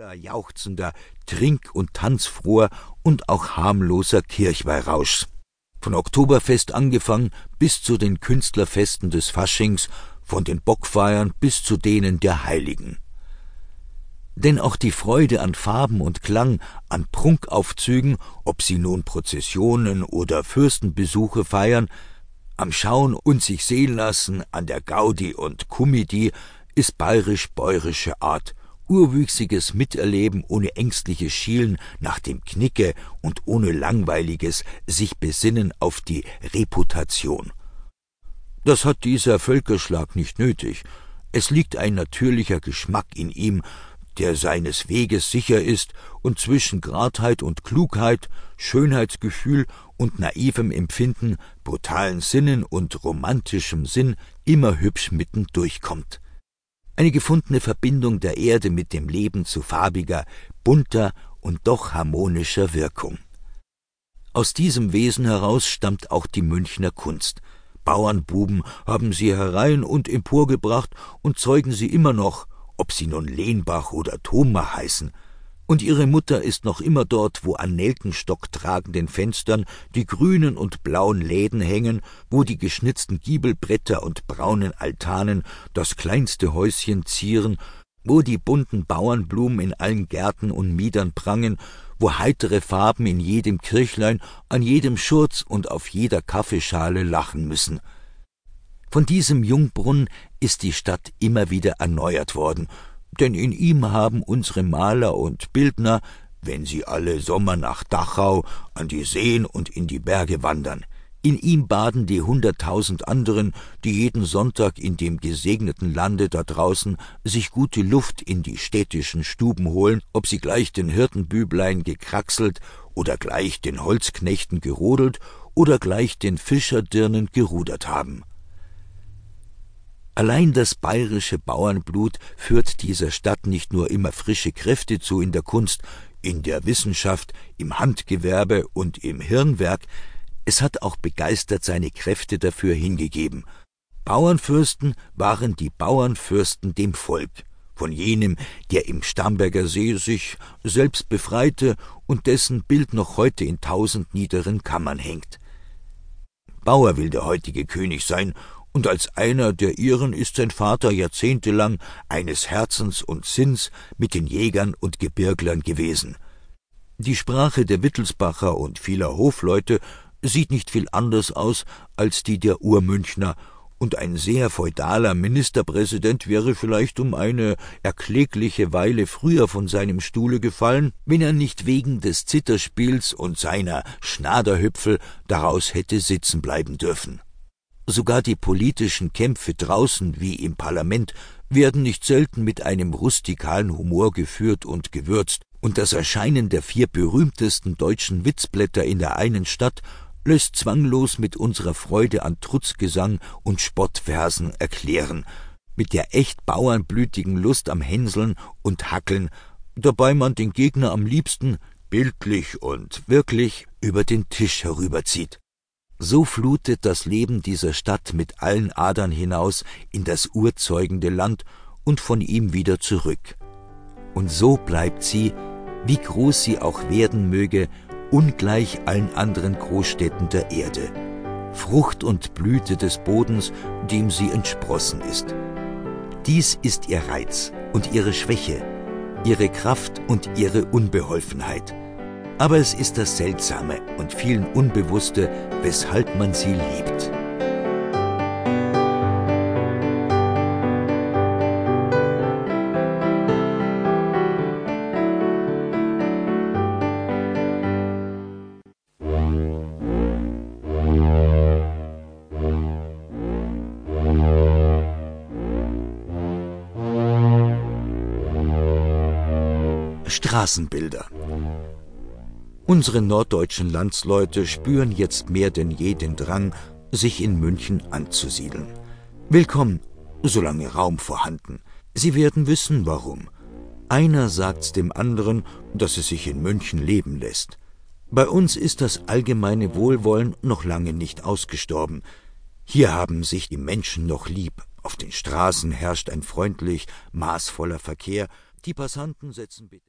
voller jauchzender, trink- und tanzfroher und auch harmloser Kirchweihrauschs. Von Oktoberfest angefangen bis zu den Künstlerfesten des Faschings, von den Bockfeiern bis zu denen der Heiligen. Denn auch die Freude an Farben und Klang, an Prunkaufzügen, ob sie nun Prozessionen oder Fürstenbesuche feiern, am Schauen und sich sehen lassen, an der Gaudi und Kumidi, ist bayerisch-bäurische Art, urwüchsiges Miterleben ohne ängstliches Schielen nach dem Knicke und ohne langweiliges sich besinnen auf die Reputation. Das hat dieser Völkerschlag nicht nötig. Es liegt ein natürlicher Geschmack in ihm, der seines Weges sicher ist und zwischen Gradheit und Klugheit, Schönheitsgefühl und naivem Empfinden, brutalen Sinnen und romantischem Sinn immer hübsch mitten durchkommt eine gefundene Verbindung der Erde mit dem Leben zu farbiger, bunter und doch harmonischer Wirkung. Aus diesem Wesen heraus stammt auch die Münchner Kunst. Bauernbuben haben sie herein und emporgebracht und zeugen sie immer noch, ob sie nun Lehnbach oder Thoma heißen, und ihre Mutter ist noch immer dort, wo an Nelkenstock tragenden Fenstern die grünen und blauen Läden hängen, wo die geschnitzten Giebelbretter und braunen Altanen das kleinste Häuschen zieren, wo die bunten Bauernblumen in allen Gärten und Miedern prangen, wo heitere Farben in jedem Kirchlein, an jedem Schurz und auf jeder Kaffeeschale lachen müssen. Von diesem Jungbrunnen ist die Stadt immer wieder erneuert worden, denn in ihm haben unsere Maler und Bildner, wenn sie alle Sommer nach Dachau, an die Seen und in die Berge wandern, in ihm baden die hunderttausend anderen, die jeden Sonntag in dem gesegneten Lande da draußen sich gute Luft in die städtischen Stuben holen, ob sie gleich den Hirtenbüblein gekraxelt oder gleich den Holzknechten gerodelt oder gleich den Fischerdirnen gerudert haben. Allein das bayerische Bauernblut führt dieser Stadt nicht nur immer frische Kräfte zu in der Kunst, in der Wissenschaft, im Handgewerbe und im Hirnwerk, es hat auch begeistert seine Kräfte dafür hingegeben. Bauernfürsten waren die Bauernfürsten dem Volk, von jenem, der im Starnberger See sich selbst befreite und dessen Bild noch heute in tausend niederen Kammern hängt. Bauer will der heutige König sein und als einer der ihren ist sein Vater jahrzehntelang eines Herzens und Sinns mit den Jägern und Gebirglern gewesen. Die Sprache der Wittelsbacher und vieler Hofleute sieht nicht viel anders aus als die der Urmünchner, und ein sehr feudaler Ministerpräsident wäre vielleicht um eine erklägliche Weile früher von seinem Stuhle gefallen, wenn er nicht wegen des Zitterspiels und seiner Schnaderhüpfel daraus hätte sitzen bleiben dürfen. Sogar die politischen Kämpfe draußen wie im Parlament werden nicht selten mit einem rustikalen Humor geführt und gewürzt, und das Erscheinen der vier berühmtesten deutschen Witzblätter in der einen Stadt lässt zwanglos mit unserer Freude an Trutzgesang und Spottversen erklären, mit der echt bauernblütigen Lust am Hänseln und Hackeln, dabei man den Gegner am liebsten bildlich und wirklich über den Tisch herüberzieht. So flutet das Leben dieser Stadt mit allen Adern hinaus in das urzeugende Land und von ihm wieder zurück. Und so bleibt sie, wie groß sie auch werden möge, ungleich allen anderen Großstädten der Erde, Frucht und Blüte des Bodens, dem sie entsprossen ist. Dies ist ihr Reiz und ihre Schwäche, ihre Kraft und ihre Unbeholfenheit. Aber es ist das Seltsame und vielen Unbewusste, weshalb man sie liebt. Straßenbilder Unsere norddeutschen Landsleute spüren jetzt mehr denn je den Drang, sich in München anzusiedeln. Willkommen, solange Raum vorhanden. Sie werden wissen, warum. Einer sagt's dem anderen, dass es sich in München leben lässt. Bei uns ist das allgemeine Wohlwollen noch lange nicht ausgestorben. Hier haben sich die Menschen noch lieb. Auf den Straßen herrscht ein freundlich, maßvoller Verkehr. Die Passanten setzen bitte